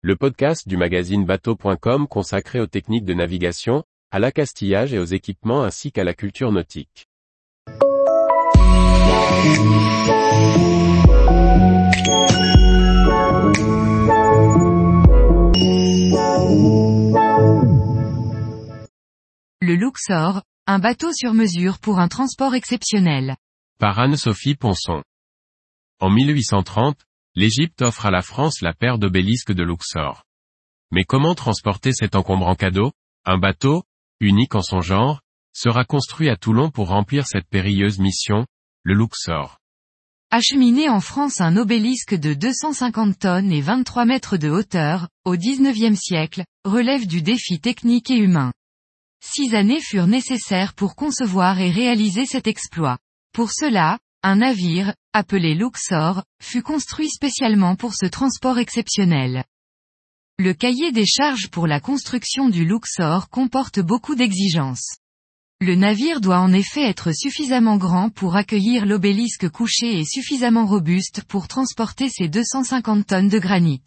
le podcast du magazine bateau.com consacré aux techniques de navigation, à l'accastillage et aux équipements ainsi qu'à la culture nautique. Le Luxor, un bateau sur mesure pour un transport exceptionnel. Par Anne-Sophie Ponson. En 1830, l'Égypte offre à la France la paire d'obélisques de Luxor. Mais comment transporter cet encombrant cadeau? Un bateau, unique en son genre, sera construit à Toulon pour remplir cette périlleuse mission, le Luxor. Acheminer en France un obélisque de 250 tonnes et 23 mètres de hauteur, au XIXe siècle, relève du défi technique et humain. Six années furent nécessaires pour concevoir et réaliser cet exploit. Pour cela, un navire, appelé Luxor, fut construit spécialement pour ce transport exceptionnel. Le cahier des charges pour la construction du Luxor comporte beaucoup d'exigences. Le navire doit en effet être suffisamment grand pour accueillir l'obélisque couché et suffisamment robuste pour transporter ses 250 tonnes de granit.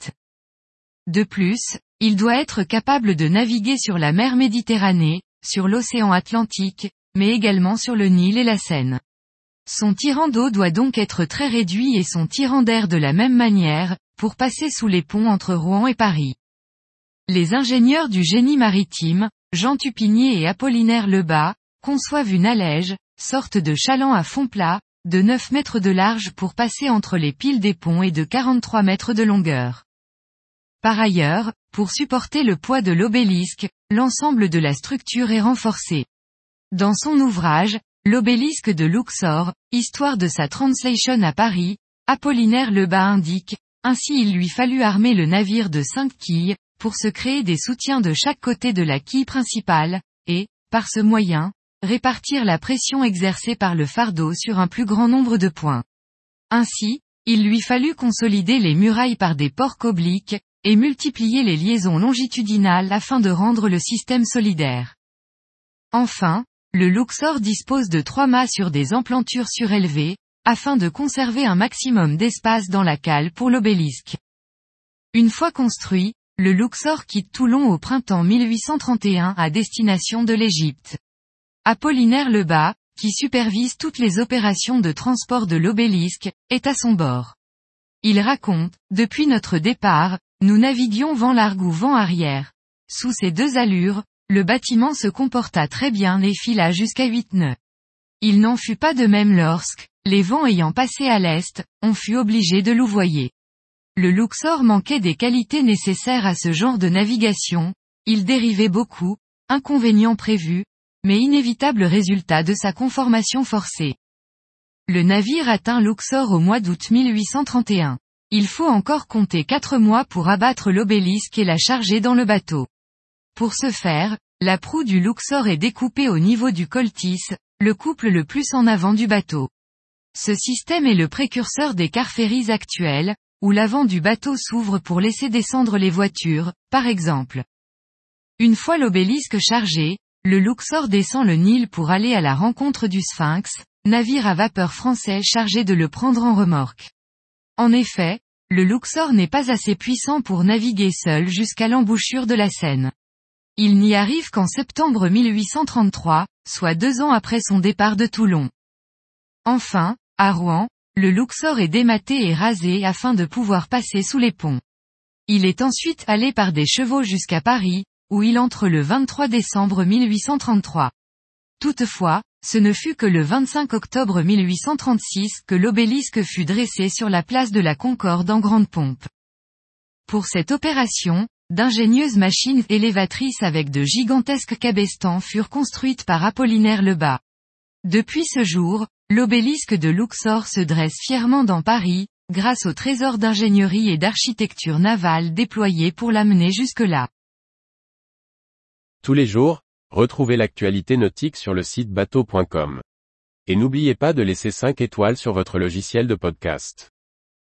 De plus, il doit être capable de naviguer sur la mer Méditerranée, sur l'océan Atlantique, mais également sur le Nil et la Seine. Son tirant d'eau doit donc être très réduit et son tirant d'air de la même manière, pour passer sous les ponts entre Rouen et Paris. Les ingénieurs du génie maritime, Jean Tupinier et Apollinaire Lebas, conçoivent une allège, sorte de chaland à fond plat, de 9 mètres de large pour passer entre les piles des ponts et de 43 mètres de longueur. Par ailleurs, pour supporter le poids de l'obélisque, l'ensemble de la structure est renforcé. Dans son ouvrage, L'obélisque de Luxor, histoire de sa translation à Paris, Apollinaire Lebas indique, ainsi il lui fallut armer le navire de cinq quilles, pour se créer des soutiens de chaque côté de la quille principale, et, par ce moyen, répartir la pression exercée par le fardeau sur un plus grand nombre de points. Ainsi, il lui fallut consolider les murailles par des porcs obliques, et multiplier les liaisons longitudinales afin de rendre le système solidaire. Enfin, le Luxor dispose de trois mâts sur des emplantures surélevées, afin de conserver un maximum d'espace dans la cale pour l'obélisque. Une fois construit, le Luxor quitte Toulon au printemps 1831 à destination de l'Égypte. Apollinaire Lebas, qui supervise toutes les opérations de transport de l'obélisque, est à son bord. Il raconte, depuis notre départ, nous naviguions vent largue ou vent arrière. Sous ces deux allures, le bâtiment se comporta très bien et fila jusqu'à 8 nœuds. Il n'en fut pas de même lorsque, les vents ayant passé à l'est, on fut obligé de louvoyer. Le Luxor manquait des qualités nécessaires à ce genre de navigation, il dérivait beaucoup, inconvénients prévus, mais inévitable résultat de sa conformation forcée. Le navire atteint Luxor au mois d'août 1831. Il faut encore compter quatre mois pour abattre l'obélisque et la charger dans le bateau. Pour ce faire, la proue du Luxor est découpée au niveau du coltis, le couple le plus en avant du bateau. Ce système est le précurseur des car-ferries actuels, où l'avant du bateau s'ouvre pour laisser descendre les voitures, par exemple. Une fois l'obélisque chargé, le Luxor descend le Nil pour aller à la rencontre du Sphinx, navire à vapeur français chargé de le prendre en remorque. En effet, le Luxor n'est pas assez puissant pour naviguer seul jusqu'à l'embouchure de la Seine. Il n'y arrive qu'en septembre 1833, soit deux ans après son départ de Toulon. Enfin, à Rouen, le Luxor est dématé et rasé afin de pouvoir passer sous les ponts. Il est ensuite allé par des chevaux jusqu'à Paris, où il entre le 23 décembre 1833. Toutefois, ce ne fut que le 25 octobre 1836 que l'obélisque fut dressé sur la place de la Concorde en grande pompe. Pour cette opération, D'ingénieuses machines élévatrices avec de gigantesques cabestans furent construites par Apollinaire Lebas. Depuis ce jour, l'obélisque de Luxor se dresse fièrement dans Paris, grâce au trésor d'ingénierie et d'architecture navale déployé pour l'amener jusque-là. Tous les jours, retrouvez l'actualité nautique sur le site bateau.com. Et n'oubliez pas de laisser 5 étoiles sur votre logiciel de podcast.